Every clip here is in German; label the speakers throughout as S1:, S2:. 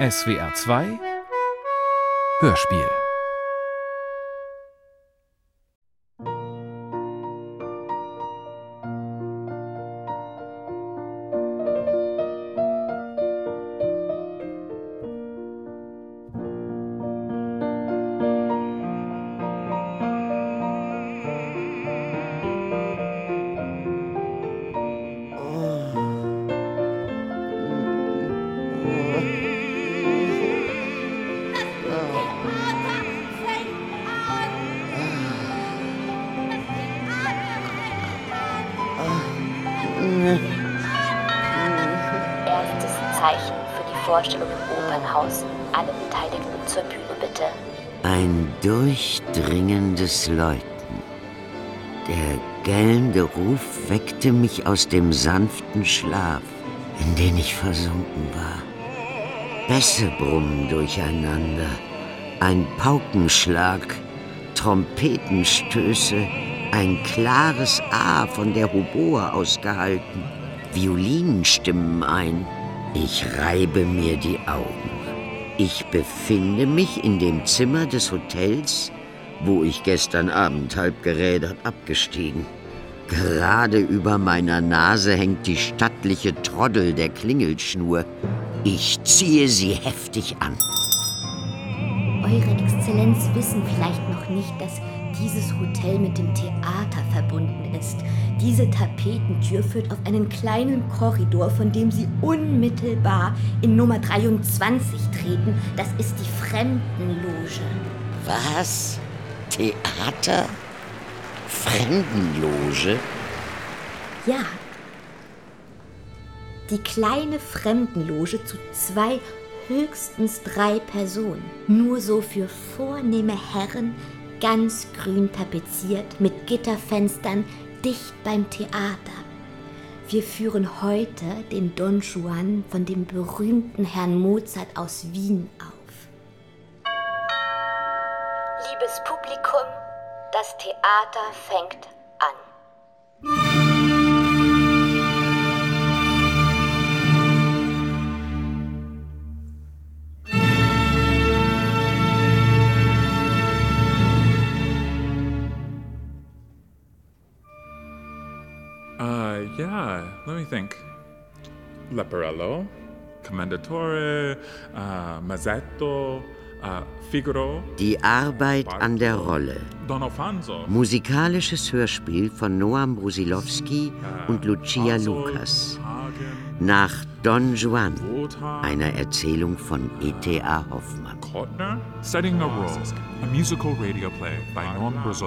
S1: SWR 2 Hörspiel
S2: Läuten. Der gellende Ruf weckte mich aus dem sanften Schlaf, in den ich versunken war. Bässe brummen durcheinander, ein Paukenschlag, Trompetenstöße, ein klares A von der Hoboe ausgehalten, Violinen stimmen ein. Ich reibe mir die Augen. Ich befinde mich in dem Zimmer des Hotels, wo ich gestern Abend halb gerädert abgestiegen. Gerade über meiner Nase hängt die stattliche Troddel der Klingelschnur. Ich ziehe sie heftig an.
S3: Eure Exzellenz wissen vielleicht noch nicht, dass dieses Hotel mit dem Theater verbunden ist. Diese Tapetentür führt auf einen kleinen Korridor, von dem Sie unmittelbar in Nummer 23 treten. Das ist die Fremdenloge.
S2: Was? Theater? Fremdenloge?
S3: Ja. Die kleine Fremdenloge zu zwei, höchstens drei Personen. Nur so für vornehme Herren, ganz grün tapeziert, mit Gitterfenstern, dicht beim Theater. Wir führen heute den Don Juan von dem berühmten Herrn Mozart aus Wien auf. Liebes Publikum, das Theater fängt an.
S4: Uh, yeah, let me think. Leporello, Commendatore, uh, Mazzetto,
S2: Die Arbeit an der Rolle. Musikalisches Hörspiel von Noam Brusilowski und Lucia Lucas. Nach Don Juan, einer Erzählung von E.T.A. Hoffmann.
S4: Setting a Role, a musical radio play by Noam Lucas.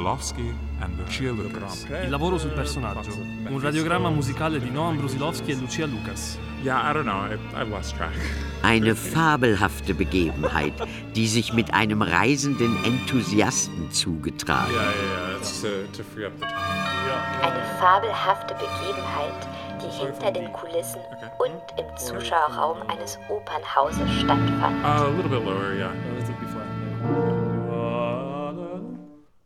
S5: Il lavoro sul personaggio. Un radiogramma musicale di Noam Brusilowski e Lucia Lucas.
S4: Yeah, I don't know, I, I've lost track.
S2: Eine fabelhafte Begebenheit, die sich mit einem reisenden Enthusiasten zugetragen.
S4: Yeah, yeah, yeah, it's to, to free up the time.
S3: Eine fabelhafte Begebenheit, die hinter den Kulissen und im Zuschauerraum eines Opernhauses stattfand.
S4: Uh, a little bit lower, yeah.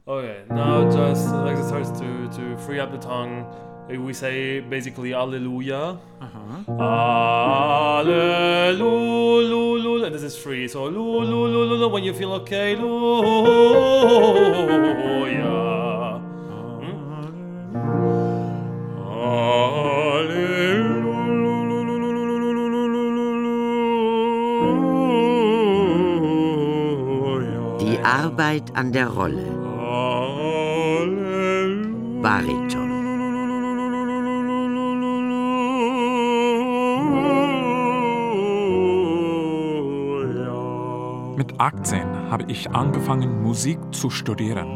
S5: Okay, now just like it starts to, to free up the tongue. We say basically Alleluia.
S4: Uh-huh.
S5: Alleluia. And this is free. So lu lu lu lu lu when you feel okay.
S2: Die Arbeit an der Rolle. Bariton.
S4: Mit 18 habe ich angefangen, Musik zu studieren.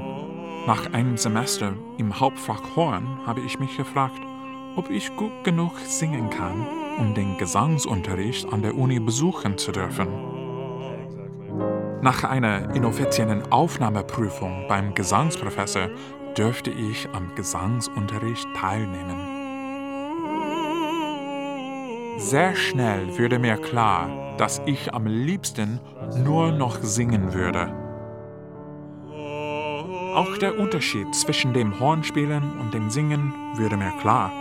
S4: Nach einem Semester im Hauptfach Horn habe ich mich gefragt, ob ich gut genug singen kann, um den Gesangsunterricht an der Uni besuchen zu dürfen. Nach einer inoffiziellen Aufnahmeprüfung beim Gesangsprofessor dürfte ich am Gesangsunterricht teilnehmen. Sehr schnell wurde mir klar, dass ich am liebsten nur noch singen würde. Auch der Unterschied zwischen dem Hornspielen und dem Singen würde mir klar.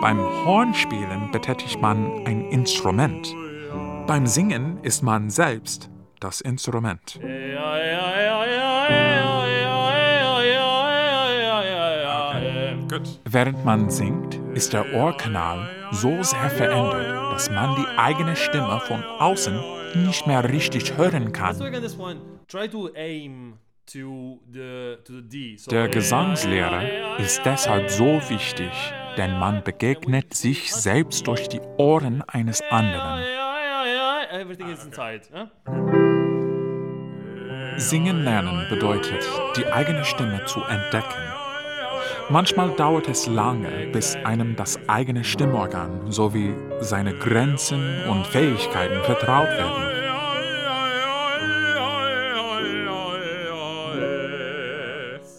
S4: Beim Hornspielen betätigt man ein Instrument. Beim Singen ist man selbst das Instrument. Während man singt, ist der Ohrkanal so sehr verändert, dass man die eigene Stimme von außen nicht mehr richtig hören kann. Der Gesangslehrer ist deshalb so wichtig, denn man begegnet sich selbst durch die Ohren eines anderen. Singen lernen bedeutet, die eigene Stimme zu entdecken. Manchmal dauert es lange, bis einem das eigene Stimmorgan sowie seine Grenzen und Fähigkeiten vertraut werden.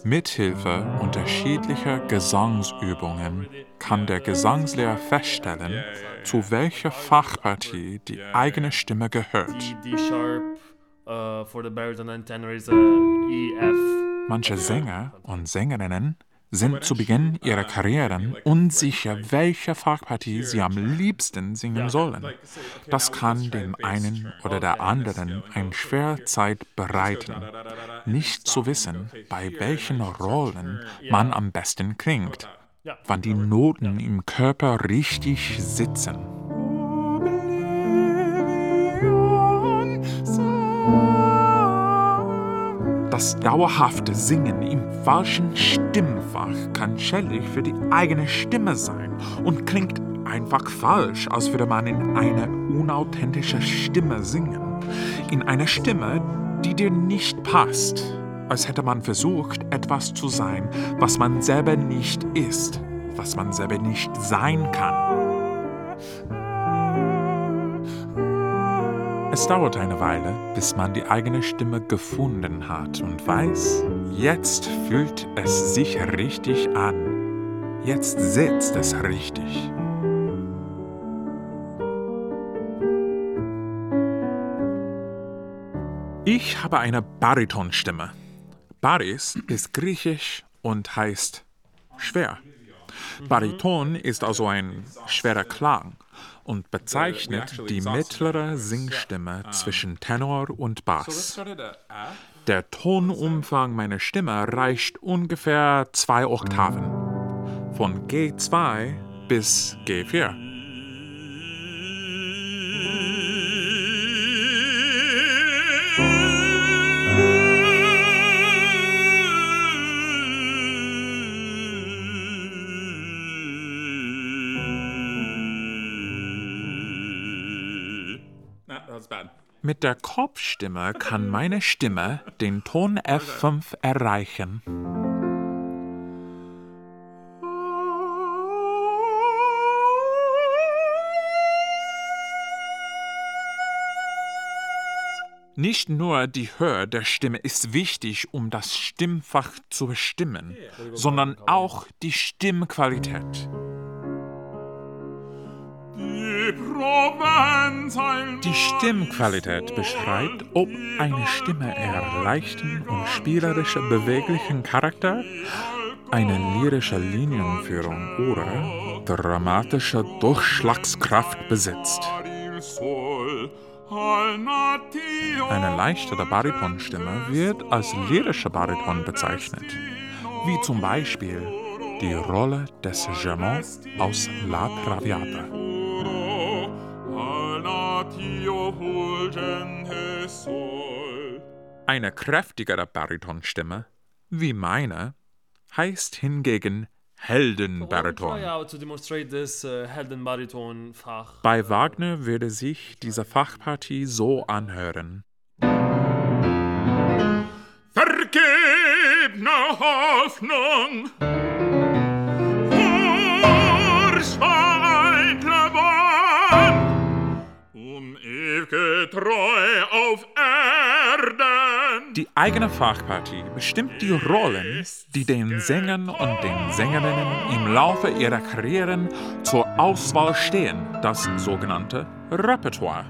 S4: Mithilfe unterschiedlicher Gesangsübungen kann der Gesangslehrer feststellen, zu welcher Fachpartie die eigene Stimme gehört. Manche Sänger und Sängerinnen sind zu Beginn ihrer Karrieren unsicher, welche Fachpartie sie am liebsten singen sollen. Das kann dem einen oder der anderen ein Schwerzeit bereiten, nicht zu wissen, bei welchen Rollen man am besten klingt, wann die Noten im Körper richtig sitzen. Das dauerhafte Singen im falschen Stimmfach kann schädlich für die eigene Stimme sein und klingt einfach falsch, als würde man in eine unauthentische Stimme singen. In einer Stimme, die dir nicht passt, als hätte man versucht, etwas zu sein, was man selber nicht ist, was man selber nicht sein kann. Es dauert eine Weile, bis man die eigene Stimme gefunden hat und weiß, jetzt fühlt es sich richtig an. Jetzt sitzt es richtig. Ich habe eine Baritonstimme. Baris ist griechisch und heißt schwer. Bariton ist also ein schwerer Klang und bezeichnet die mittlere Singstimme zwischen Tenor und Bass. Der Tonumfang meiner Stimme reicht ungefähr zwei Oktaven, von G2 bis G4. Mit der Kopfstimme kann meine Stimme den Ton F5 erreichen. Nicht nur die Höhe der Stimme ist wichtig, um das Stimmfach zu bestimmen, sondern auch die Stimmqualität. Die Stimmqualität beschreibt, ob eine Stimme eher leichten und spielerischer beweglichen Charakter, eine lyrische Linienführung oder dramatische Durchschlagskraft besitzt. Eine leichtere Baritonstimme wird als lyrischer Bariton bezeichnet, wie zum Beispiel die Rolle des Germain aus La Traviata. Eine kräftigere Baritonstimme, wie meine, heißt hingegen Heldenbariton. Bei Wagner würde sich diese Fachpartie so anhören. Vergebne Hoffnung treu. Die eigene Fachpartie bestimmt die Rollen, die den Sängern und den Sängerinnen im Laufe ihrer Karrieren zur Auswahl stehen, das sogenannte Repertoire.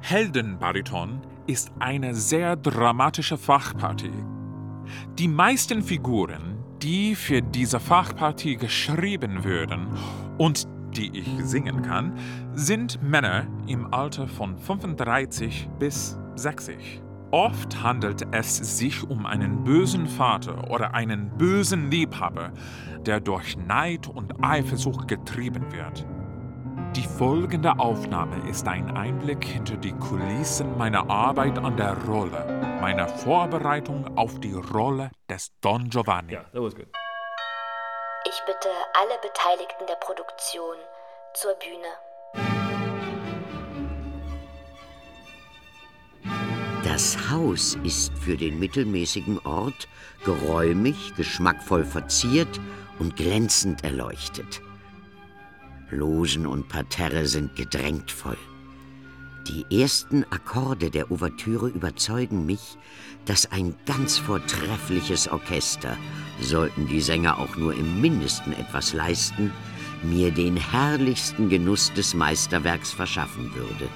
S4: Heldenbariton ist eine sehr dramatische Fachpartie. Die meisten Figuren, die für diese Fachpartie geschrieben würden und die ich singen kann, sind Männer im Alter von 35 bis 60. Oft handelt es sich um einen bösen Vater oder einen bösen Liebhaber, der durch Neid und Eifersucht getrieben wird. Die folgende Aufnahme ist ein Einblick hinter die Kulissen meiner Arbeit an der Rolle, meiner Vorbereitung auf die Rolle des Don Giovanni.
S5: Yeah, that was good.
S1: Ich bitte alle Beteiligten der Produktion zur Bühne.
S2: Das Haus ist für den mittelmäßigen Ort geräumig, geschmackvoll verziert und glänzend erleuchtet. Logen und Parterre sind gedrängt voll. Die ersten Akkorde der Ouvertüre überzeugen mich, dass ein ganz vortreffliches Orchester, sollten die Sänger auch nur im mindesten etwas leisten, mir den herrlichsten Genuss des Meisterwerks verschaffen würde.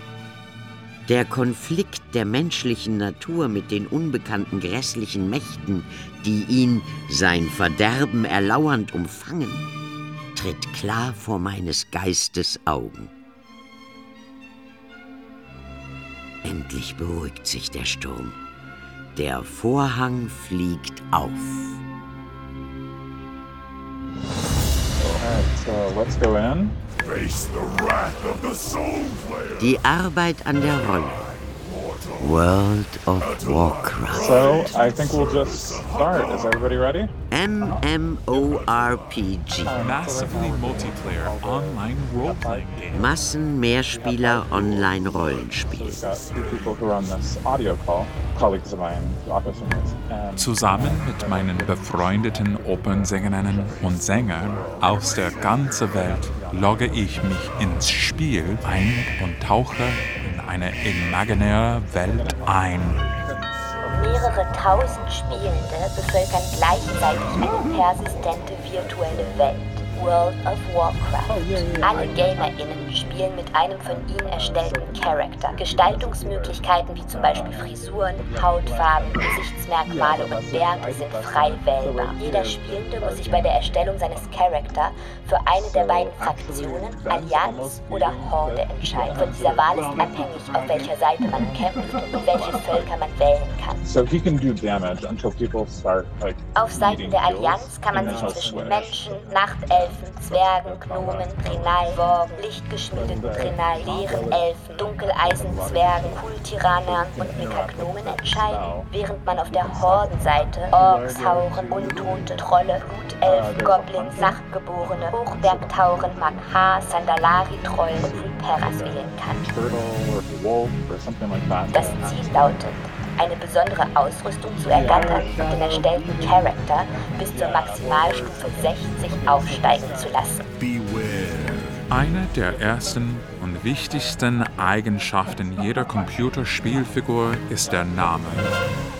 S2: Der Konflikt der menschlichen Natur mit den unbekannten grässlichen Mächten, die ihn, sein Verderben erlauernd umfangen, tritt klar vor meines Geistes Augen. Endlich beruhigt sich der Sturm. Der Vorhang fliegt auf. Die Arbeit an der Rolle. World of Warcraft.
S6: So I think we'll just start. Is everybody ready?
S2: MMORPG.
S4: Massively multiplayer online role-playing game.
S2: Massenmehrspieler Online-Rollenspiel.
S6: We've got two people who are on this audio call, colleagues of mine, office roommates. And
S4: Zusammen mit meinen befreundeten Opernsängerinnen und Sängern aus der ganzen Welt logge ich mich ins Spiel ein und tauche in eine imaginäre Welt ein.
S1: Mehrere tausend Spielende bevölkern gleichzeitig eine persistente virtuelle Welt. World of Warcraft. Alle GamerInnen spielen mit einem von ihnen erstellten Charakter. Gestaltungsmöglichkeiten wie zum Beispiel Frisuren, Hautfarben, Gesichtsmerkmale und Werte sind frei wählbar. Jeder Spielende muss sich bei der Erstellung seines Charakter für eine der beiden Fraktionen, Allianz oder Horde entscheiden. Von dieser Wahl ist abhängig, auf welcher Seite man kämpft und welche Völker man wählen kann.
S6: so he can do damage until people start like.
S1: Auf Seiten der Allianz kann man sich zwischen. Menschen, Nachtelfen, Zwergen, Gnomen, Trinai, Worgen, lichtgeschmiedeten Trinai, Leeren, Elfen, Dunkeleisen, Zwergen, Kultiranern und Mikagnomen entscheiden, während man auf der Hordenseite Orks, Hauren, Untote, Trolle, Blutelfen, Goblins, Nachtgeborene, Hochbergtauren, Makar, Sandalari, Trollen und Vulperas wählen kann. Das Ziel lautet, eine besondere Ausrüstung zu ergattern und den erstellten Charakter bis zur Maximalstufe 60 aufsteigen zu lassen.
S4: Eine der ersten und wichtigsten Eigenschaften jeder Computerspielfigur ist der Name.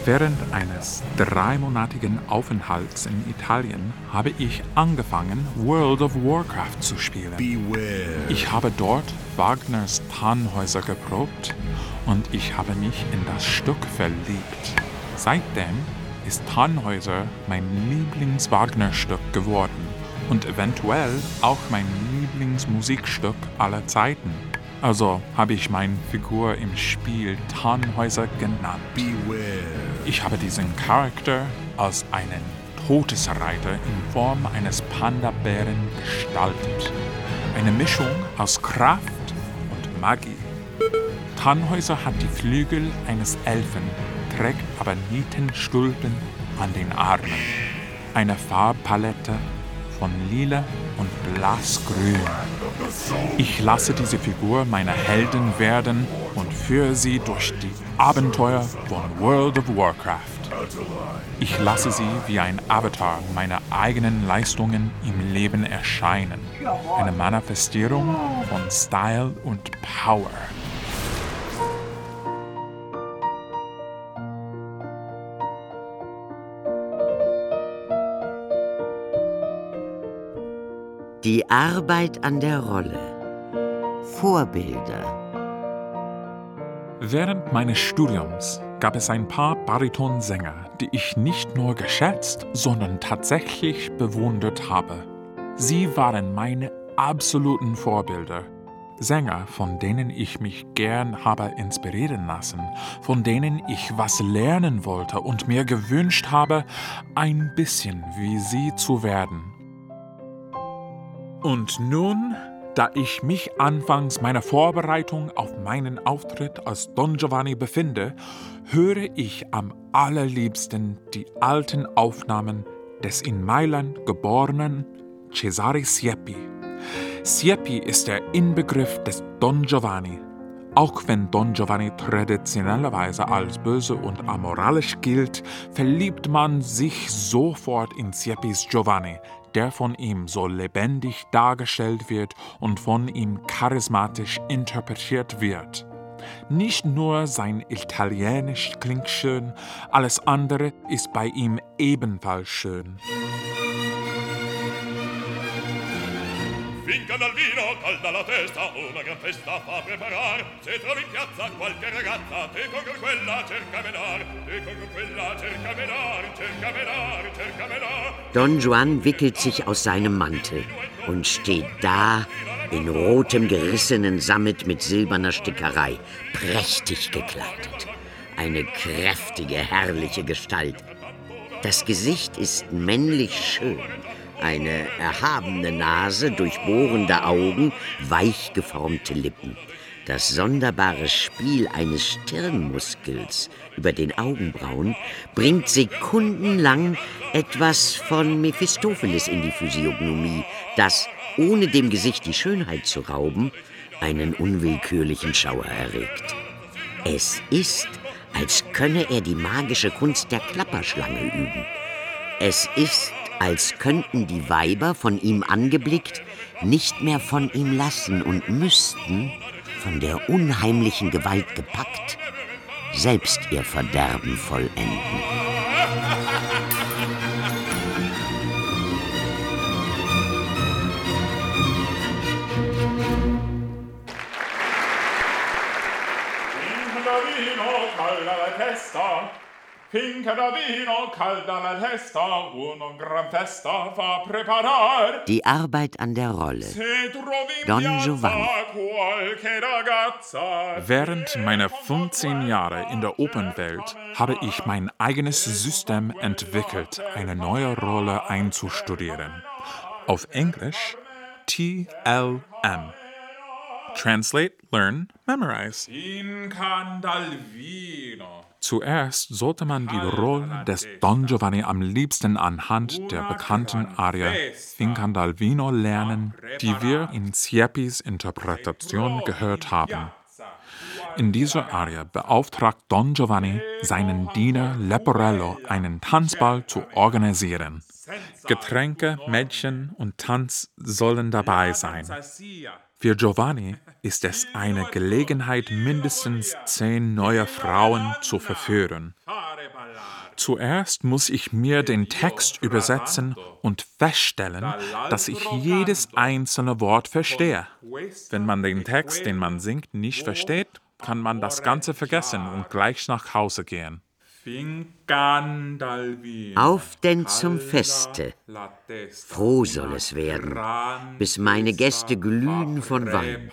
S4: Während eines dreimonatigen Aufenthalts in Italien habe ich angefangen, World of Warcraft zu spielen. Ich habe dort Wagners Tannhäuser geprobt und ich habe mich in das Stück verliebt. Seitdem ist Tannhäuser mein Lieblings-Wagner-Stück geworden und eventuell auch mein Lieblingsmusikstück aller Zeiten. Also habe ich meine Figur im Spiel Tannhäuser genannt. Ich habe diesen Charakter als einen Todesreiter in Form eines Panda-Bären gestaltet. Eine Mischung aus Kraft und Magie. Tannhäuser hat die Flügel eines Elfen, trägt aber Nietenstulpen an den Armen. Eine Farbpalette von lila und blassgrün. Ich lasse diese Figur meine Heldin werden und führe sie durch die Abenteuer von World of Warcraft. Ich lasse sie wie ein Avatar meiner eigenen Leistungen im Leben erscheinen. Eine Manifestierung von Style und Power.
S2: Die Arbeit an der Rolle. Vorbilder.
S4: Während meines Studiums gab es ein paar Baritonsänger, die ich nicht nur geschätzt, sondern tatsächlich bewundert habe. Sie waren meine absoluten Vorbilder. Sänger, von denen ich mich gern habe inspirieren lassen, von denen ich was lernen wollte und mir gewünscht habe, ein bisschen wie sie zu werden. Und nun, da ich mich anfangs meiner Vorbereitung auf meinen Auftritt als Don Giovanni befinde, höre ich am allerliebsten die alten Aufnahmen des in Mailand geborenen Cesare Siepi. Siepi ist der Inbegriff des Don Giovanni. Auch wenn Don Giovanni traditionellerweise als böse und amoralisch gilt, verliebt man sich sofort in Siepis Giovanni, der von ihm so lebendig dargestellt wird und von ihm charismatisch interpretiert wird. Nicht nur sein Italienisch klingt schön, alles andere ist bei ihm ebenfalls schön.
S7: Finca dal vino, calda la testa, una gran festa fa preparar. Se trovi in piazza qualche ragazza, te con quella cerca menar, te con quella cerca menar, cerca menar, cerca menar.
S2: Don Juan wickelt sich aus seinem Mantel und steht da in rotem gerissenen Sammet mit silberner Stickerei, prächtig gekleidet. Eine kräftige, herrliche Gestalt. Das Gesicht ist männlich schön. Eine erhabene Nase, durchbohrende Augen, weich geformte Lippen. Das sonderbare Spiel eines Stirnmuskels über den Augenbrauen bringt sekundenlang etwas von Mephistopheles in die Physiognomie, das, ohne dem Gesicht die Schönheit zu rauben, einen unwillkürlichen Schauer erregt. Es ist, als könne er die magische Kunst der Klapperschlange üben. Es ist, als könnten die Weiber von ihm angeblickt nicht mehr von ihm lassen und müssten, von der unheimlichen Gewalt gepackt, selbst ihr Verderben vollenden.
S6: Da vino, calda la.
S2: Die Arbeit an der Rolle.
S6: In
S2: Don Giovanni.
S4: Während meiner 15 Jahre in der Opernwelt habe ich mein eigenes System entwickelt, eine neue Rolle einzustudieren. Auf Englisch TLM. Translate, Learn, Memorize. Zuerst sollte man die Rolle des Don Giovanni am liebsten anhand der bekannten Arie Fincan dal Vino lernen, die wir in Siepis Interpretation gehört haben. In dieser Arie beauftragt Don Giovanni seinen Diener Leporello, einen Tanzball zu organisieren. Getränke, Mädchen und Tanz sollen dabei sein. Für Giovanni ist es eine Gelegenheit, mindestens zehn neue Frauen zu verführen. Zuerst muss ich mir den Text übersetzen und feststellen, dass ich jedes einzelne Wort verstehe. Wenn man den Text, den man singt, nicht versteht, kann man das Ganze vergessen und gleich nach Hause gehen.
S2: Auf denn zum Feste. Froh soll es werden, bis meine Gäste glühen von Wein.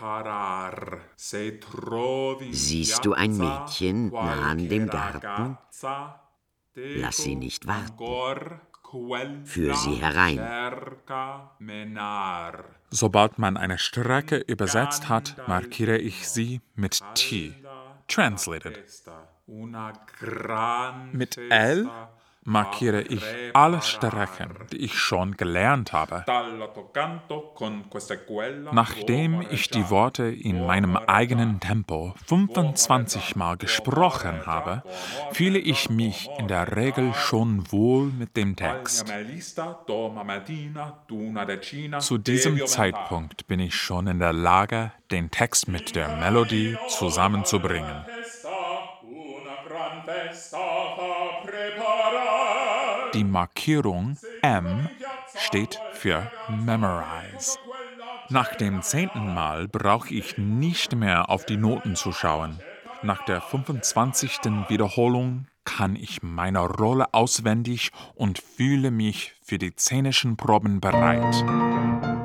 S2: Siehst du ein Mädchen nah an dem Garten? Lass sie nicht warten. Führ sie herein.
S4: Sobald man eine Strecke übersetzt hat, markiere ich sie mit T. Translated. Mit L markiere ich alle Strecken, die ich schon gelernt habe. Nachdem ich die Worte in meinem eigenen Tempo 25 Mal gesprochen habe, fühle ich mich in der Regel schon wohl mit dem Text. Zu diesem Zeitpunkt bin ich schon in der Lage, den Text mit der Melodie zusammenzubringen. Die Markierung M steht für Memorize. Nach dem zehnten Mal brauche ich nicht mehr auf die Noten zu schauen. Nach der 25. Wiederholung kann ich meine Rolle auswendig und fühle mich für die szenischen Proben bereit.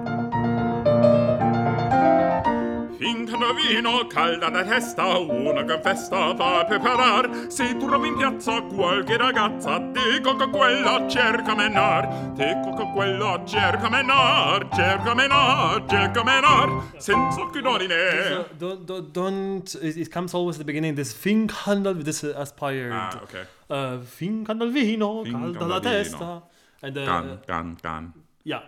S6: Da vino, calda la testa, una gran festa fa preparar. Se trovi in piazza qualche ragazza, dico che quella cerca menar, dico che quella cerca menar, cerca menar, cerca menar, senza che dorine.
S5: Don't, don't, don't it, comes always at the beginning. This Finkhandel, this uh, aspired.
S6: Ah, okay.
S5: Uh, Finkhandel vino,
S6: Fin
S5: calda la
S6: vino.
S5: testa. And uh,
S6: Gan, gan, gan.
S5: ja.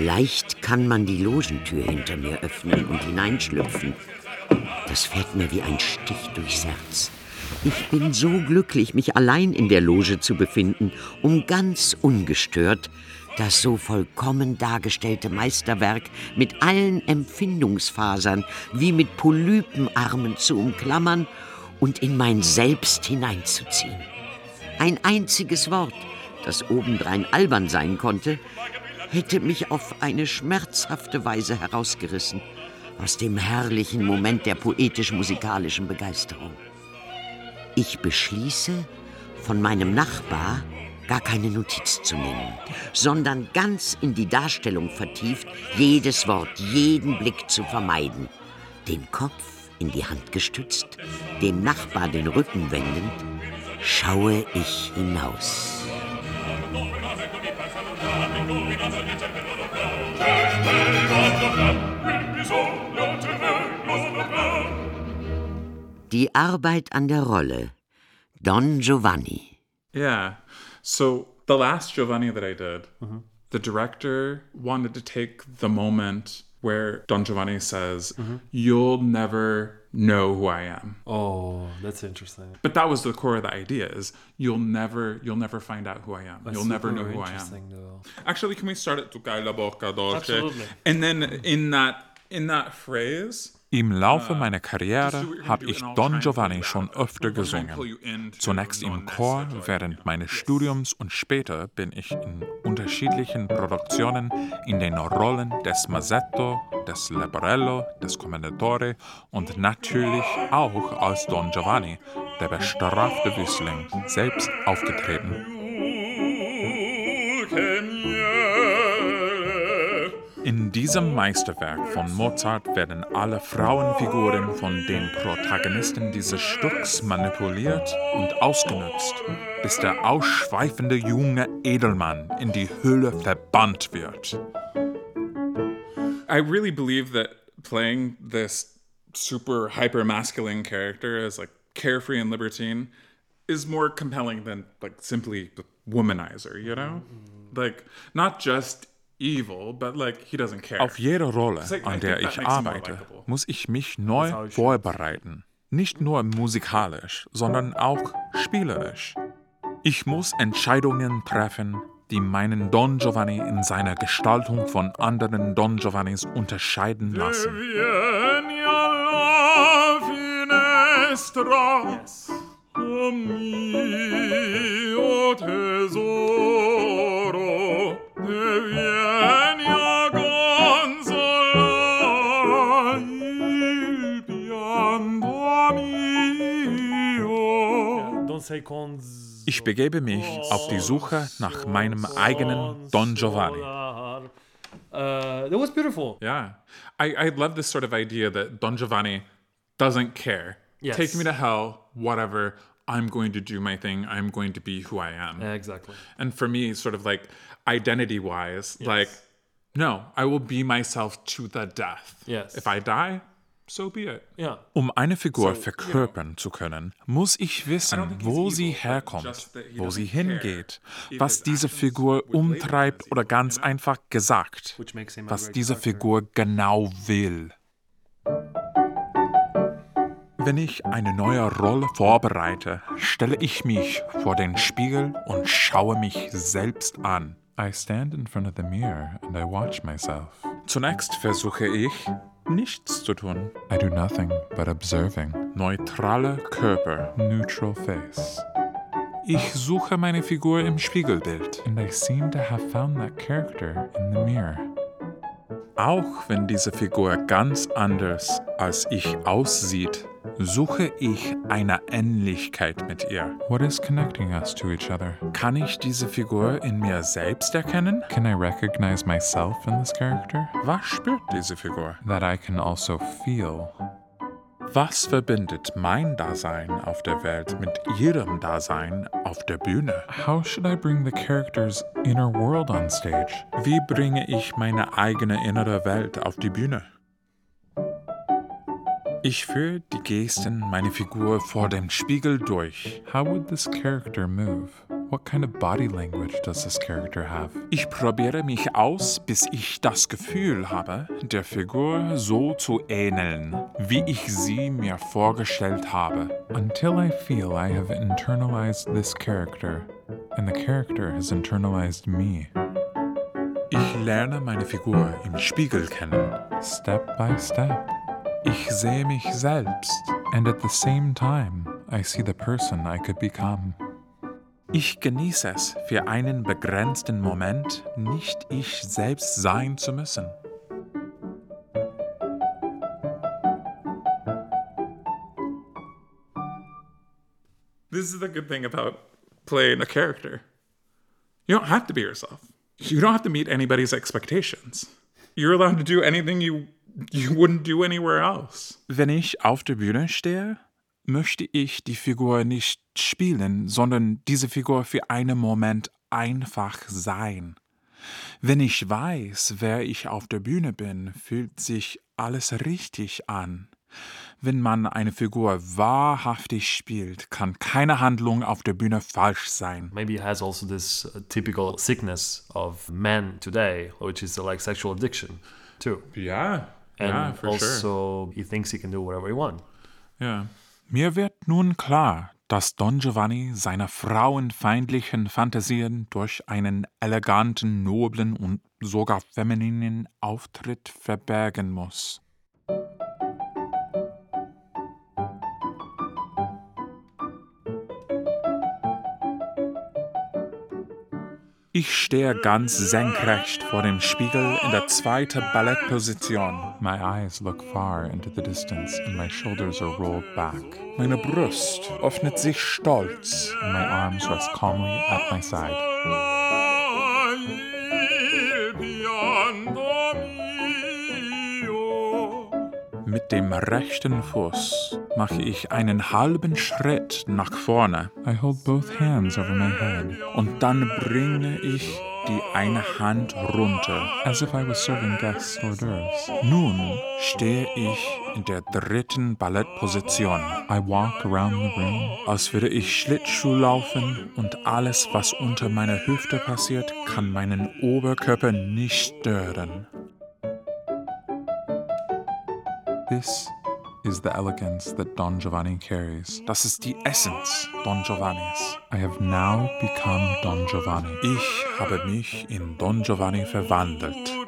S2: Leicht kann man die Logentür hinter mir öffnen und hineinschlüpfen. Das fährt mir wie ein Stich durchs Herz. Ich bin so glücklich, mich allein in der Loge zu befinden, um ganz ungestört das so vollkommen dargestellte Meisterwerk mit allen Empfindungsfasern wie mit Polypenarmen zu umklammern und in mein Selbst hineinzuziehen. Ein einziges Wort, das obendrein albern sein konnte, hätte mich auf eine schmerzhafte Weise herausgerissen aus dem herrlichen Moment der poetisch-musikalischen Begeisterung. Ich beschließe, von meinem Nachbar gar keine Notiz zu nehmen, sondern ganz in die Darstellung vertieft, jedes Wort, jeden Blick zu vermeiden, den Kopf in die Hand gestützt, dem Nachbar den Rücken wendend, schaue ich hinaus. Die Arbeit an der Rolle. Don Giovanni.
S6: Yeah. So the last Giovanni that I did, mm-hmm. the director wanted to take the moment where Don Giovanni says, mm-hmm. "You'll never know who I am."
S5: Oh, that's interesting.
S6: But that was the core of the idea: is you'll never, you'll never find out who I am.
S5: That's
S6: you'll never know who I am.
S5: though.
S6: Actually, can we start at Tu la bocca dolce?
S5: Absolutely.
S6: And then in that in that phrase,
S4: Im Laufe meiner Karriere habe ich Don Giovanni schon öfter gesungen. Zunächst im Chor während meines Studiums und später bin ich in unterschiedlichen Produktionen in den Rollen des Mazzetto, des Leporello, des Commendatore und natürlich auch als Don Giovanni, der bestrafte Wüstling, selbst aufgetreten. In diesem Meisterwerk von Mozart werden alle Frauenfiguren von den Protagonisten dieses Stücks manipuliert und ausgenutzt, bis der ausschweifende junge Edelmann in die Höhle verbannt wird.
S6: I really believe that playing this super hyper masculine character as like carefree and libertine is more compelling than like simply the womanizer, you know? Like not just evil, but like he doesn't care.
S4: Auf jede Rolle,
S6: like- I
S4: an der ich arbeite, muss ich mich neu vorbereiten. Nicht nur musikalisch, sondern auch spielerisch. Ich muss Entscheidungen treffen, die meinen Don Giovanni in seiner Gestaltung von anderen Don Giovannis unterscheiden lassen.
S6: Vieni
S4: Ich begebe mich auf die Suche nach meinem eigenen Don Giovanni.
S5: Uh, that was beautiful.
S6: Yeah. I, I love this sort of idea that Don Giovanni doesn't care.
S5: Yes.
S6: Take me to hell, whatever. I'm going to do my thing. I'm going to be who I am.
S5: Yeah, exactly.
S6: And for me, sort of like identity wise, like, no, I will be myself to the death.
S5: Yes.
S6: If I die, so be it.
S5: Yeah.
S4: Um eine Figur
S6: So,
S4: verkörpern zu können, muss ich wissen, wo sie herkommt, wo sie hingeht, was diese Figur umtreibt oder ganz einfach gesagt,
S5: Which makes him a
S4: was diese. Figur genau will. Wenn ich eine neue Rolle vorbereite, stelle ich mich vor den Spiegel und schaue mich selbst an. I stand in front of the mirror and I watch myself. Zunächst versuche ich, nichts zu tun. I do nothing but observing. Neutraler Körper, neutral face. Ich suche meine Figur im Spiegelbild. And I seem to have found that character in the mirror. Auch wenn diese Figur ganz anders als ich aussieht, suche ich eine Ähnlichkeit mit ihr. What is connecting us to each other? Kann ich diese Figur in mir selbst erkennen? Can I recognize myself in this character? Was spürt diese Figur? That I can also feel. Was verbindet mein Dasein auf der Welt mit ihrem Dasein auf der Bühne? How should I bring the character's inner world on stage? Wie bringe ich meine eigene innere Welt auf die Bühne? Ich führe die Gesten meiner Figur vor dem Spiegel durch. How would this character move? What kind of body language does this character have? Ich probiere mich aus, bis ich das Gefühl habe, der Figur so zu ähneln, wie ich sie mir vorgestellt habe. Until I feel I have internalized this character and the character has internalized me. Ich lerne meine Figur im Spiegel kennen. Step by step. Ich sehe mich selbst and at the same time I see the person I could become. Ich genieße es, für einen begrenzten Moment nicht ich selbst sein zu müssen.
S6: This is the good thing about playing a character. You don't have to be yourself. You don't have to meet anybody's expectations. You're allowed to do anything you you wouldn't do anywhere else.
S4: Wenn ich auf der Bühne stehe, möchte ich die Figur nicht spielen, sondern diese Figur für einen Moment einfach sein. Wenn ich weiß, wer ich auf der Bühne bin, fühlt sich alles richtig an. Wenn man eine Figur wahrhaftig spielt, kann keine Handlung auf der Bühne falsch sein.
S5: Maybe he has also this uh, typical sickness of men today, which is uh, like sexual addiction, too.
S6: Yeah.
S5: And
S6: yeah, for sure.
S5: also, he thinks he can do whatever he wants.
S6: Yeah.
S4: Mir wird nun klar, dass Don Giovanni seine frauenfeindlichen Fantasien durch einen eleganten, noblen und sogar femininen Auftritt verbergen muss. Ich stehe ganz senkrecht vor dem Spiegel in der zweiten Ballettposition. My eyes look far into the distance and my shoulders are rolled back. Meine Brust öffnet sich stolz and my arms rest calmly at my side. Mit dem rechten Fuß mache ich einen halben Schritt nach vorne. I hold both hands over my head. Und dann bringe ich die eine Hand runter, as if I was serving guests hors d'oeuvres. Nun stehe ich in der dritten Ballettposition. I walk around the room, als würde ich Schlittschuh laufen und alles, was unter meiner Hüfte passiert, kann meinen Oberkörper nicht stören. This is the elegance that Don Giovanni carries. Das ist die Essenz Don Giovannis. I have now become Don Giovanni. Ich habe mich in Don Giovanni verwandelt.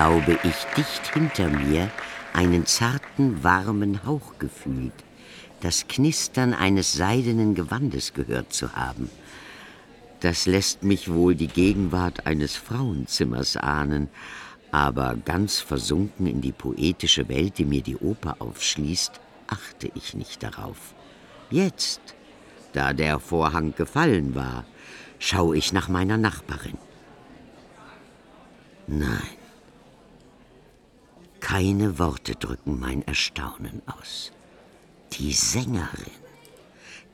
S2: Glaube ich, dicht hinter mir einen zarten, warmen Hauch gefühlt, das Knistern eines seidenen Gewandes gehört zu haben. Das lässt mich wohl die Gegenwart eines Frauenzimmers ahnen, aber ganz versunken in die poetische Welt, die mir die Oper aufschließt, achte ich nicht darauf. Jetzt, da der Vorhang gefallen war, schaue ich nach meiner Nachbarin. Nein. Keine Worte drücken mein Erstaunen aus. Die Sängerin,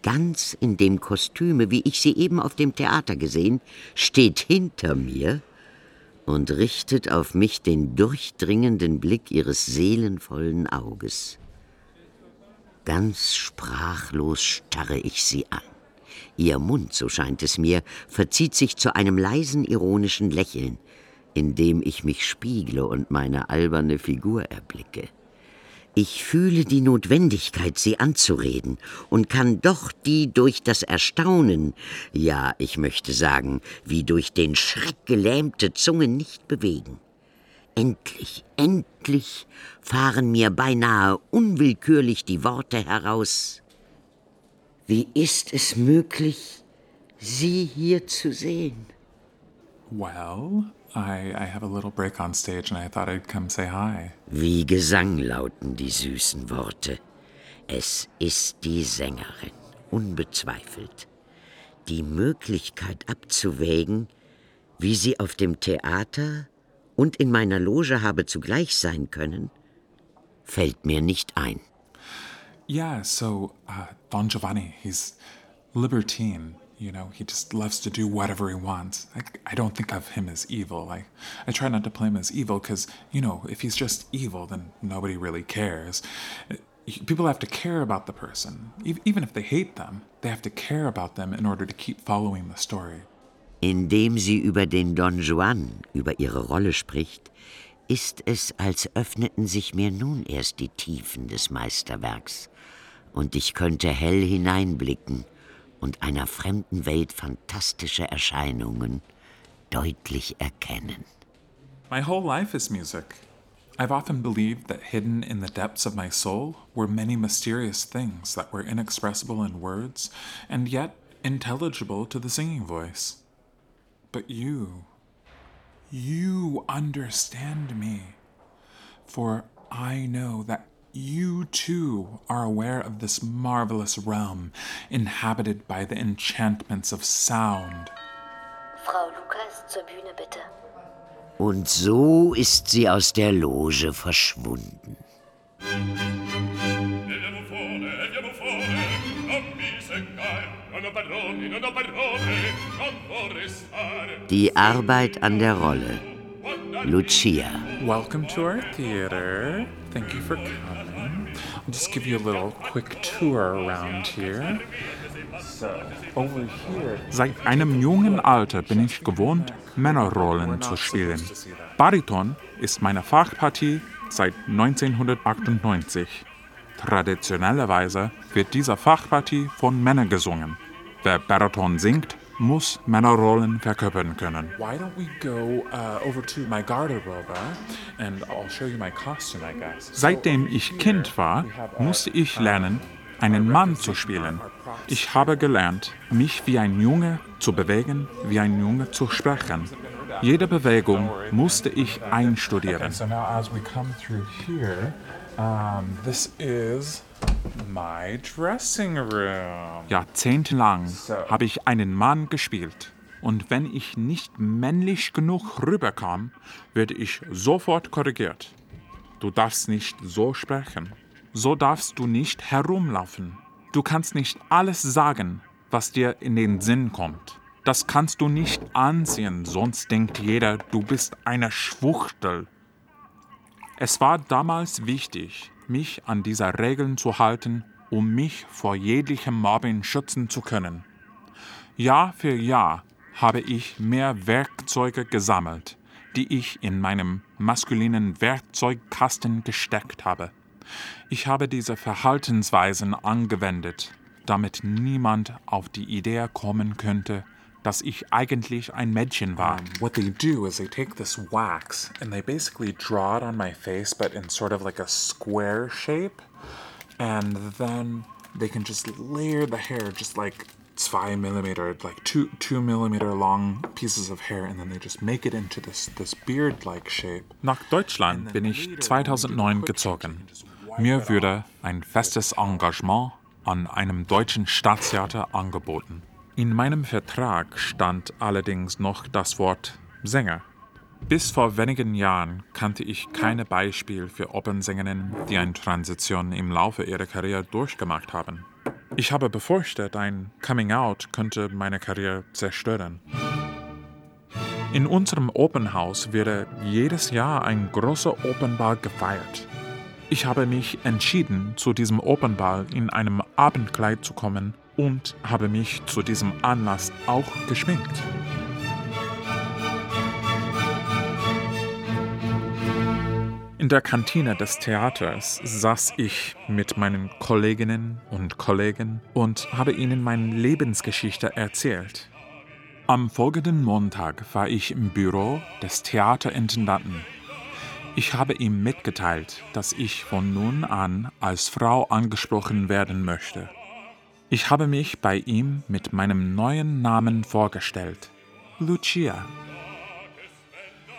S2: ganz in dem Kostüme, wie ich sie eben auf dem Theater gesehen, steht hinter mir und richtet auf mich den durchdringenden Blick ihres seelenvollen Auges. Ganz sprachlos starre ich sie an. Ihr Mund, so scheint es mir, verzieht sich zu einem leisen ironischen Lächeln, in dem ich mich spiegle und meine alberne Figur erblicke. Ich fühle die Notwendigkeit, sie anzureden, und kann doch die durch das Erstaunen, ja, ich möchte sagen, wie durch den Schreck gelähmte Zunge nicht bewegen. Endlich, endlich fahren mir beinahe unwillkürlich die Worte heraus. Wie ist es möglich, Sie hier zu sehen?
S4: Well, I, I have a little break on stage and I thought I'd come say hi.
S2: Wie Gesang lauten die süßen Worte. Es ist die Sängerin, unbezweifelt. Die Möglichkeit abzuwägen, wie sie auf dem Theater und in meiner Loge habe zugleich sein können, fällt mir nicht ein.
S4: Yeah, so uh, Don Giovanni, he's libertine. You know, he just loves to do whatever he wants. I, I don't think of him as evil. I, I try not to play him as evil because, you know, if he's just evil, then nobody really cares. People have to care about the person. Even if they hate them, they have to care about them in order to keep following the story.
S2: Indem sie über den Don Juan, über ihre Rolle spricht, ist es, als öffneten sich mir nun erst die Tiefen des Meisterwerks, und ich könnte hell hineinblicken und einer fremden Welt fantastische Erscheinungen deutlich erkennen.
S4: My whole life is music. I've often believed that hidden in the depths of my soul were many mysterious things that were inexpressible in words and yet intelligible to the singing voice. But you, you understand me, for I know that you too are aware of this marvelous realm inhabited by the enchantments of sound.
S3: Frau Lukas, zur Bühne bitte.
S2: Und so ist sie aus der Loge verschwunden. Die Arbeit an der Rolle. Lucia.
S4: Welcome to our theater. Thank you for coming. I'll just give you a little quick tour around here. So, over here. Seit einem jungen Alter bin ich gewohnt, Männerrollen zu spielen. Bariton ist meine Fachpartie seit 1998. Traditionellerweise wird diese Fachpartie von Männern gesungen. Wer Bariton singt, muss Männerrollen verkörpern können. Why don't we go uh, over to my garderobe and I'll show you my costume, I guess. Seitdem ich Kind war, musste ich lernen, einen Mann zu spielen. Ich habe gelernt, mich wie ein Junge zu bewegen, wie ein Junge zu sprechen. Jede Bewegung musste ich einstudieren. So now as we come through here, um, this is My dressing room. Jahrzehntelang habe ich einen Mann gespielt. Und wenn ich nicht männlich genug rüberkam, werde ich sofort korrigiert. Du darfst nicht so sprechen. So darfst du nicht herumlaufen. Du kannst nicht alles sagen, was dir in den Sinn kommt. Das kannst du nicht anziehen, sonst denkt jeder, du bist eine Schwuchtel. Es war damals wichtig, mich an diese Regeln zu halten, um mich vor jeglichem Mobbing schützen zu können. Jahr für Jahr habe ich mehr Werkzeuge gesammelt, die ich in meinem maskulinen Werkzeugkasten gesteckt habe. Ich habe diese Verhaltensweisen angewendet, damit niemand auf die Idee kommen könnte, dass ich eigentlich ein Mädchen war. What they do is they take this wax and they basically draw it on my face, but in sort of like a square shape. And then they can just layer the hair just like zwei millimeter, like two two millimeter long pieces of hair, and then they just make it into this this beard-like shape. Nach Deutschland bin ich 2009 gezogen. Mir wurde ein festes Engagement an einem deutschen Staatstheater angeboten. In meinem Vertrag stand allerdings noch das Wort Sänger. Bis vor wenigen Jahren kannte ich keine Beispiele für Opernsängerinnen, die eine Transition im Laufe ihrer Karriere durchgemacht haben. Ich habe befürchtet, ein Coming-out könnte meine Karriere zerstören. In unserem Opernhaus wird jedes Jahr ein großer Opernball gefeiert. Ich habe mich entschieden, zu diesem Opernball in einem Abendkleid zu kommen und habe mich zu diesem Anlass auch geschminkt. In der Kantine des Theaters saß ich mit meinen Kolleginnen und Kollegen und habe ihnen meine Lebensgeschichte erzählt. Am folgenden Montag war ich im Büro des Theaterintendanten. Ich habe ihm mitgeteilt, dass ich von nun an als Frau angesprochen werden möchte. Ich habe mich bei ihm mit meinem neuen Namen vorgestellt, Lucia.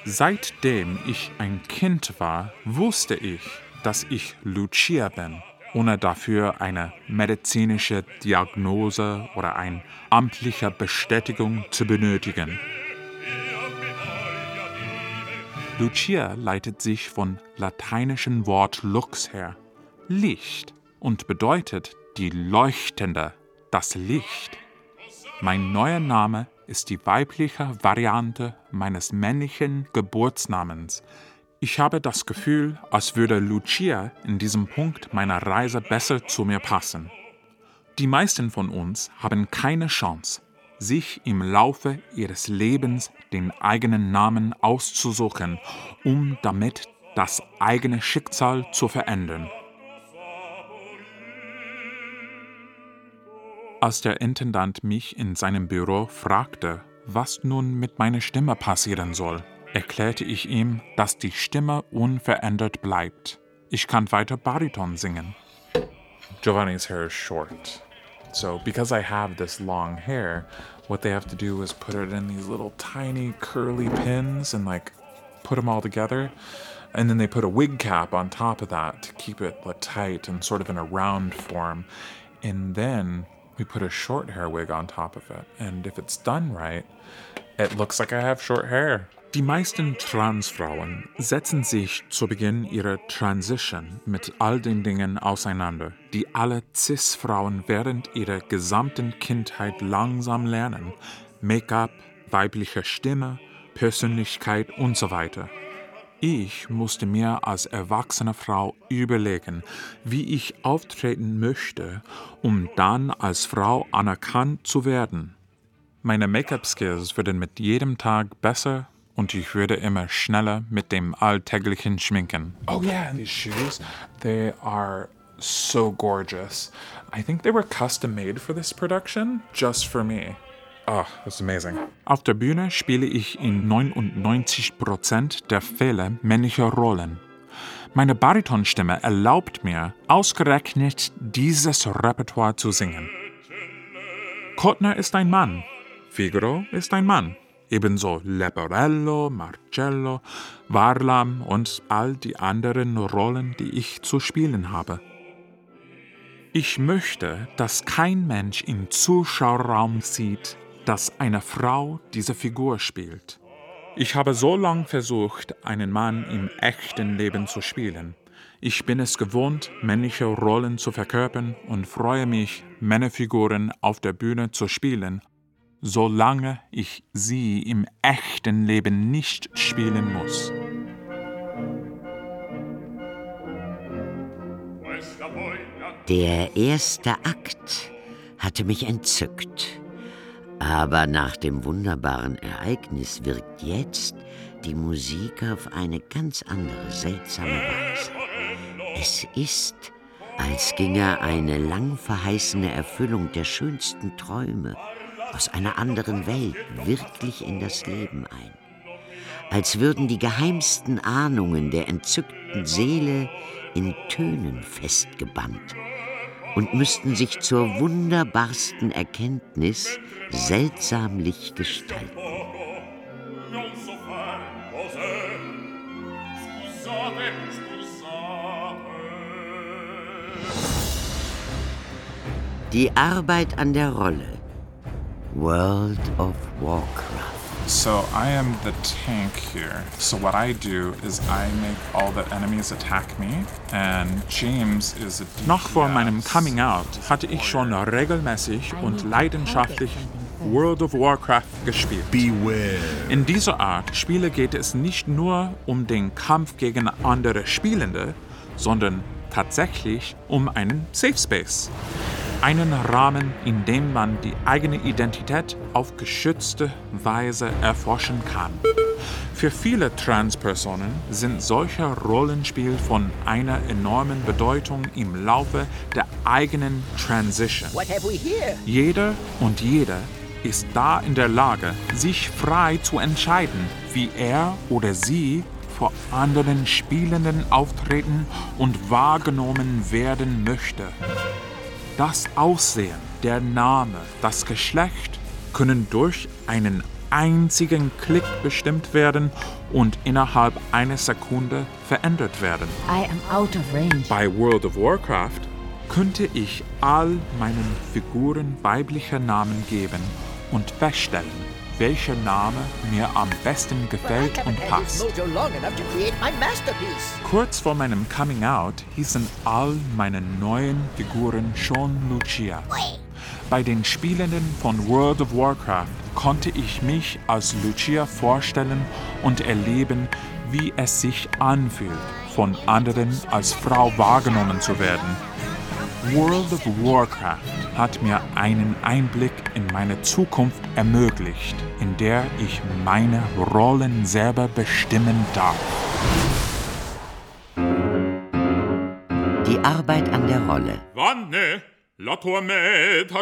S4: Seitdem ich ein Kind war, wusste ich, dass ich Lucia bin, ohne dafür eine medizinische Diagnose oder eine amtliche Bestätigung zu benötigen. Lucia leitet sich von lateinischen Wort lux her, Licht, und bedeutet die Leuchtende, das Licht. Mein neuer Name ist die weibliche Variante meines männlichen Geburtsnamens. Ich habe das Gefühl, als würde Lucia in diesem Punkt meiner Reise besser zu mir passen. Die meisten von uns haben keine Chance, sich im Laufe ihres Lebens den eigenen Namen auszusuchen, um damit das eigene Schicksal zu verändern. Als der Intendant mich in seinem Büro fragte, was nun mit meiner Stimme passieren soll, erklärte ich ihm, dass die Stimme unverändert bleibt. Ich kann weiter Bariton singen.
S6: Giovanni's hair is short. So, because I have this long hair, what they have to do is put it in these little tiny curly pins and like put them all together. And then they put a wig cap on top of that to keep it tight and sort of in a round form. And then we put a short hair wig on top of it. And if it's done right, it looks like I have short hair.
S4: Die meisten Transfrauen setzen sich zu Beginn ihrer Transition mit all den Dingen auseinander, die alle Cis-Frauen während ihrer gesamten Kindheit langsam lernen. Make-up, weibliche Stimme, Persönlichkeit und so weiter. Ich musste mir als erwachsene Frau überlegen, wie ich auftreten möchte, um dann als Frau anerkannt zu werden. Meine Make-up-Skills würden mit jedem Tag besser und ich würde immer schneller mit dem alltäglichen Schminken.
S6: Oh yeah, these shoes, they are so gorgeous. I think they were custom made for this production, just for me. Oh, that's amazing.
S4: Auf der Bühne spiele ich in 99% der Fälle männliche Rollen. Meine Baritonstimme erlaubt mir, ausgerechnet dieses Repertoire zu singen. Kottner ist ein Mann, Figaro ist ein Mann, ebenso Leporello, Marcello, Varlam und all die anderen Rollen, die ich zu spielen habe. Ich möchte, dass kein Mensch im Zuschauerraum sieht, dass eine Frau diese Figur spielt. Ich habe so lange versucht, einen Mann im echten Leben zu spielen. Ich bin es gewohnt, männliche Rollen zu verkörpern und freue mich, Männerfiguren auf der Bühne zu spielen, solange ich sie im echten Leben nicht spielen muss.
S2: Der erste Akt hatte mich entzückt. Aber nach dem wunderbaren Ereignis wirkt jetzt die Musik auf eine ganz andere, seltsame Weise. Es ist, als ginge eine lang verheißene Erfüllung der schönsten Träume aus einer anderen Welt wirklich in das Leben ein. Als würden die geheimsten Ahnungen der entzückten Seele in Tönen festgebannt und müssten sich zur wunderbarsten Erkenntnis seltsamlich gestalten. Die Arbeit an der Rolle World of Warcraft.
S4: So I am the tank here. So what I do is I make all the enemies attack me and James is a Noch vor meinem Coming Out hatte ich schon regelmäßig und leidenschaftlich World of Warcraft gespielt.
S8: Beware.
S4: In dieser Art Spiele geht es nicht nur um den Kampf gegen andere Spielende, sondern tatsächlich um einen Safe Space. Einen Rahmen, in dem man die eigene Identität auf geschützte Weise erforschen kann. Für viele Transpersonen sind solche Rollenspiele von einer enormen Bedeutung im Laufe der eigenen Transition. Jeder und jede ist da in der Lage, sich frei zu entscheiden, wie er oder sie vor anderen Spielenden auftreten und wahrgenommen werden möchte. Das Aussehen, der Name, das Geschlecht können durch einen einzigen Klick bestimmt werden und innerhalb einer Sekunde verändert werden.
S9: I am out of range.
S4: Bei World of Warcraft könnte ich all meinen Figuren weibliche Namen geben und feststellen, welcher Name mir am besten gefällt und passt. Kurz vor meinem Coming Out hießen all meine neuen Figuren schon Lucia. Bei den Spielenden von World of Warcraft konnte ich mich als Lucia vorstellen und erleben, wie es sich anfühlt, von anderen als Frau wahrgenommen zu werden. World of Warcraft hat mir einen Einblick in meine Zukunft ermöglicht, in der ich meine Rollen selber bestimmen darf.
S2: Die Arbeit an der Rolle.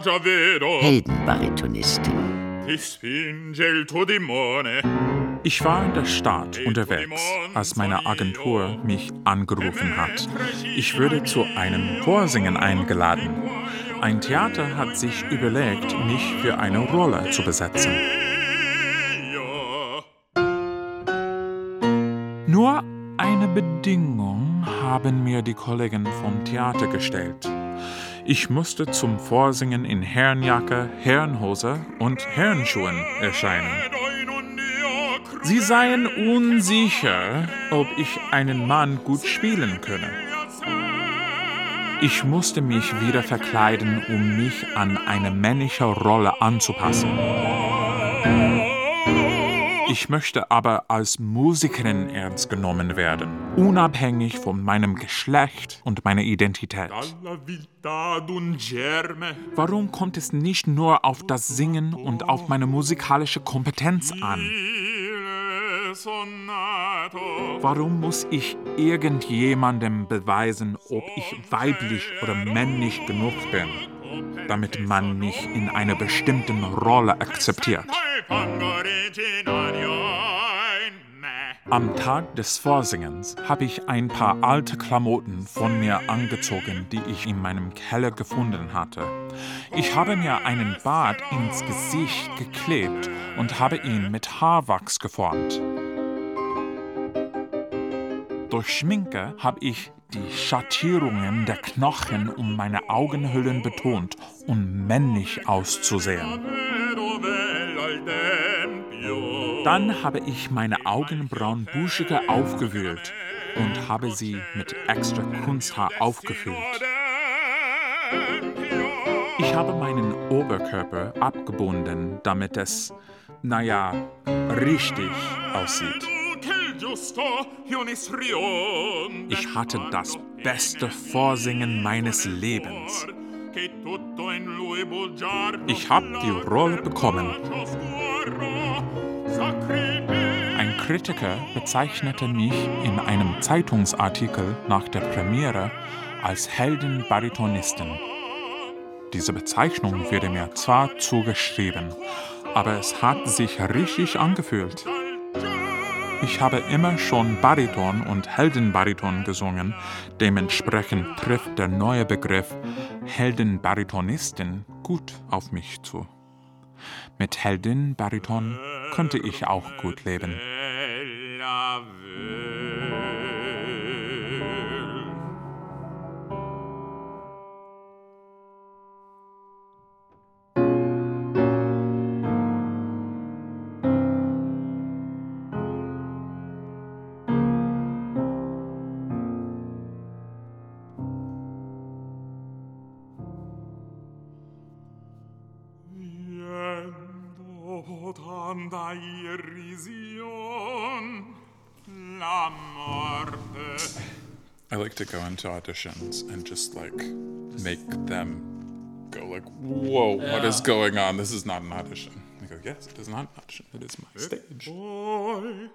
S7: Già vedo.
S2: Heldenbaritonistin.
S7: Ti spinge il tuo dimone.
S4: Ich war in der Stadt unterwegs, als meine Agentur mich angerufen hat. Ich würde zu einem Vorsingen eingeladen. Ein Theater hat sich überlegt, mich für eine Rolle zu besetzen. Nur eine Bedingung haben mir die Kollegen vom Theater gestellt. Ich musste zum Vorsingen in Herrenjacke, Herrenhose und Herrenschuhen erscheinen. Sie seien unsicher, ob ich einen Mann gut spielen könne. Ich musste mich wieder verkleiden, um mich an eine männliche Rolle anzupassen. Ich möchte aber als Musikerin ernst genommen werden, unabhängig von meinem Geschlecht und meiner Identität. Warum kommt es nicht nur auf das Singen und auf meine musikalische Kompetenz an? Warum muss ich irgendjemandem beweisen, ob ich weiblich oder männlich genug bin, damit man mich in einer bestimmten Rolle akzeptiert? Am Tag des Vorsingens habe ich ein paar alte Klamotten von mir angezogen, die ich in meinem Keller gefunden hatte. Ich habe mir einen Bart ins Gesicht geklebt und habe ihn mit Haarwachs geformt. Durch Schminke habe ich die Schattierungen der Knochen um meine Augenhöhlen betont, um männlich auszusehen. Dann habe ich meine Augenbrauen buschiger aufgewühlt und habe sie mit extra Kunsthaar aufgefüllt. Ich habe meinen Oberkörper abgebunden, damit es, naja, richtig aussieht. Ich hatte das beste Vorsingen meines Lebens. Ich habe die Rolle bekommen. Ein Kritiker bezeichnete mich in einem Zeitungsartikel nach der Premiere als Heldenbaritonistin. Diese Bezeichnung wurde mir zwar zugeschrieben, aber es hat sich richtig angefühlt. Ich habe immer schon Bariton und Heldenbariton gesungen, dementsprechend trifft der neue Begriff Heldenbaritonistin gut auf mich zu. Mit Heldin-Bariton könnte ich auch gut leben.
S6: Into auditions and just like make them go like, "Whoa, what is going on? This is not an audition." I go, "Yes, it is not an audition. It is my stage."
S4: Poi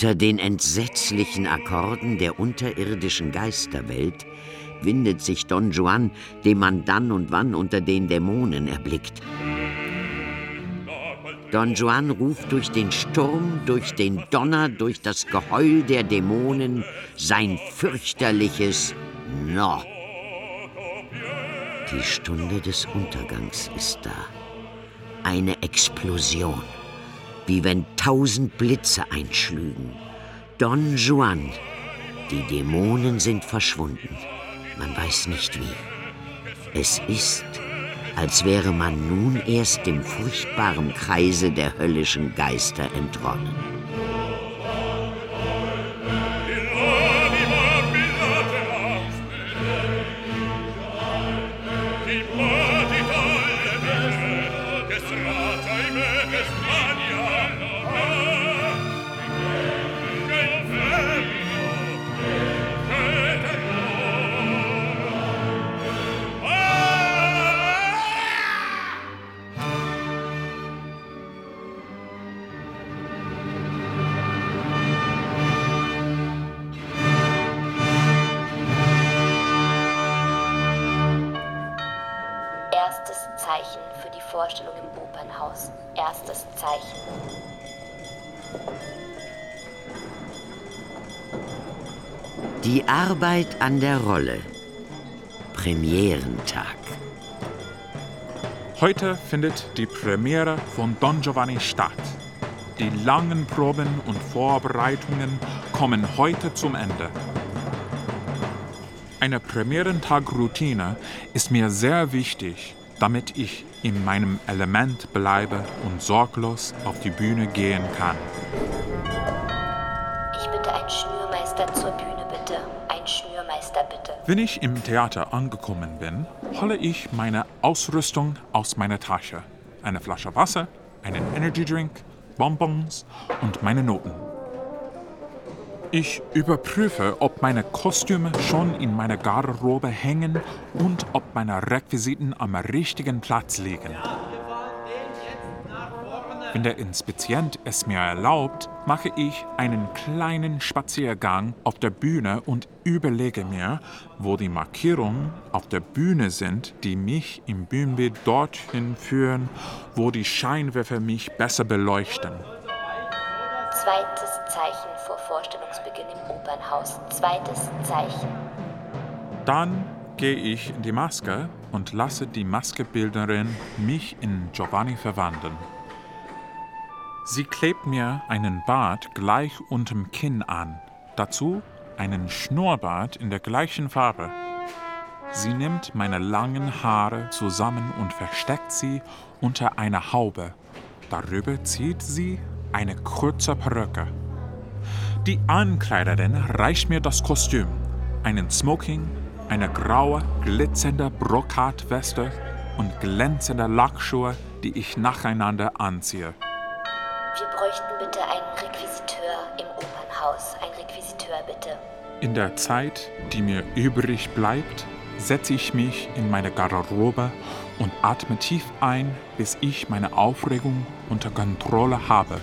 S2: Unter den entsetzlichen Akkorden der unterirdischen Geisterwelt windet sich Don Juan, den man dann und wann unter den Dämonen erblickt. Don Juan ruft durch den Sturm, durch den Donner, durch das Geheul der Dämonen sein fürchterliches No. Die Stunde des Untergangs ist da. Eine Explosion, wie wenn tausend Blitze einschlügen. Don Juan, die Dämonen sind verschwunden. Man weiß nicht wie. Es ist, als wäre man nun erst dem furchtbaren Kreise der höllischen Geister entronnen.
S3: Vorstellung im Opernhaus. Erstes Zeichen.
S2: Die Arbeit an der Rolle. Premierentag.
S4: Heute findet die Premiere von Don Giovanni statt. Die langen Proben und Vorbereitungen kommen heute zum Ende. Eine Premierentag-Routine ist mir sehr wichtig, damit ich in meinem Element bleibe und sorglos auf die Bühne gehen kann.
S3: Ich bitte einen Schnürmeister zur Bühne, bitte. Ein Schnürmeister, bitte.
S4: Wenn ich im Theater angekommen bin, hole ich meine Ausrüstung aus meiner Tasche. Eine Flasche Wasser, einen Energydrink, Bonbons und meine Noten. Ich überprüfe, ob meine Kostüme schon in meiner Garderobe hängen und ob meine Requisiten am richtigen Platz liegen. Wenn der Inspizient es mir erlaubt, mache ich einen kleinen Spaziergang auf der Bühne und überlege mir, wo die Markierungen auf der Bühne sind, die mich im Bühnenbild dorthin führen, wo die Scheinwerfer mich besser beleuchten.
S3: Zweites Zeichen vor Vorstellungsbeginn im Opernhaus. Zweites Zeichen.
S4: Dann gehe ich in die Maske und lasse die Maskebildnerin mich in Giovanni verwandeln. Sie klebt mir einen Bart gleich unterm Kinn an, dazu einen Schnurrbart in der gleichen Farbe. Sie nimmt meine langen Haare zusammen und versteckt sie unter einer Haube. Darüber zieht sie eine kurze Perücke. Die Ankleiderin reicht mir das Kostüm, einen Smoking, eine graue, glitzernde Brokatweste und glänzende Lackschuhe, die ich nacheinander anziehe.
S3: Wir bräuchten bitte einen Requisiteur im Opernhaus. Ein Requisiteur, bitte.
S4: In der Zeit, die mir übrig bleibt, setze ich mich in meine Garderobe und atme tief ein, bis ich meine Aufregung unter Kontrolle habe.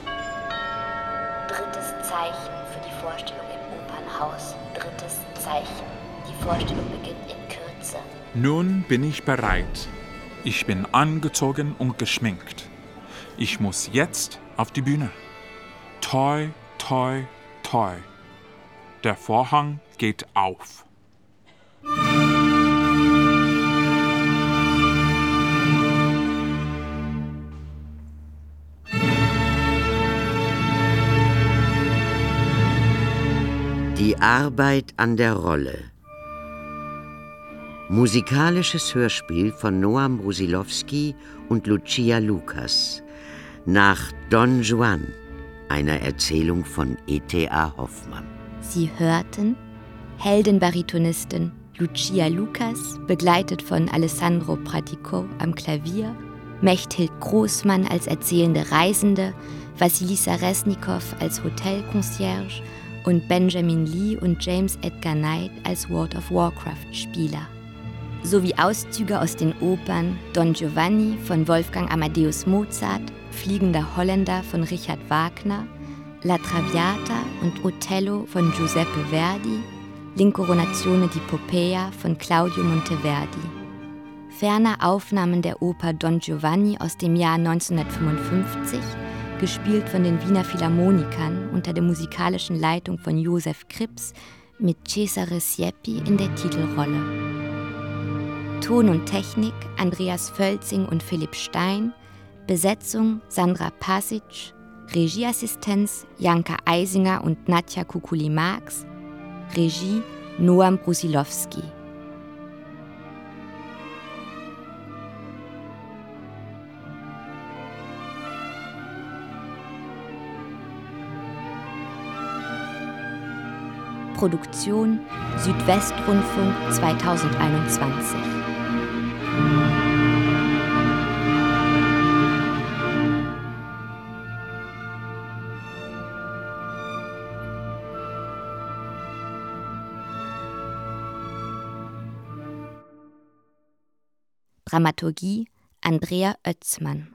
S3: Vorstellung beginnt in Kürze.
S4: Nun bin ich bereit. Ich bin angezogen und geschminkt. Ich muss jetzt auf die Bühne. Toi, toi, toi. Der Vorhang geht auf.
S2: Die Arbeit an der Rolle. Musikalisches Hörspiel von Noam Brusilowski und Lucia Lucas nach Don Juan, einer Erzählung von E.T.A. Hoffmann.
S3: Sie hörten Heldenbaritonistin Lucia Lucas, begleitet von Alessandro Pratico am Klavier, Mechthild Großmann als erzählende Reisende, Vasilisa Resnikow als Hotelconcierge und Benjamin Lee und James Edgar Knight als World of Warcraft-Spieler. Sowie Auszüge aus den Opern Don Giovanni von Wolfgang Amadeus Mozart, Fliegender Holländer von Richard Wagner, La Traviata und Othello von Giuseppe Verdi, L'Incoronazione di Popea von Claudio Monteverdi. Ferner Aufnahmen der Oper Don Giovanni aus dem Jahr 1955 gespielt von den Wiener Philharmonikern unter der musikalischen Leitung von Josef Krips mit Cesare Siepi in der Titelrolle. Ton und Technik Andreas Völzing und Philipp Stein, Besetzung Sandra Pasic, Regieassistenz Janka Eisinger und Nadja Kukuli-Marx, Regie Noam Brusilowski. Produktion Südwestrundfunk 2021. Dramaturgie Andrea Oetzmann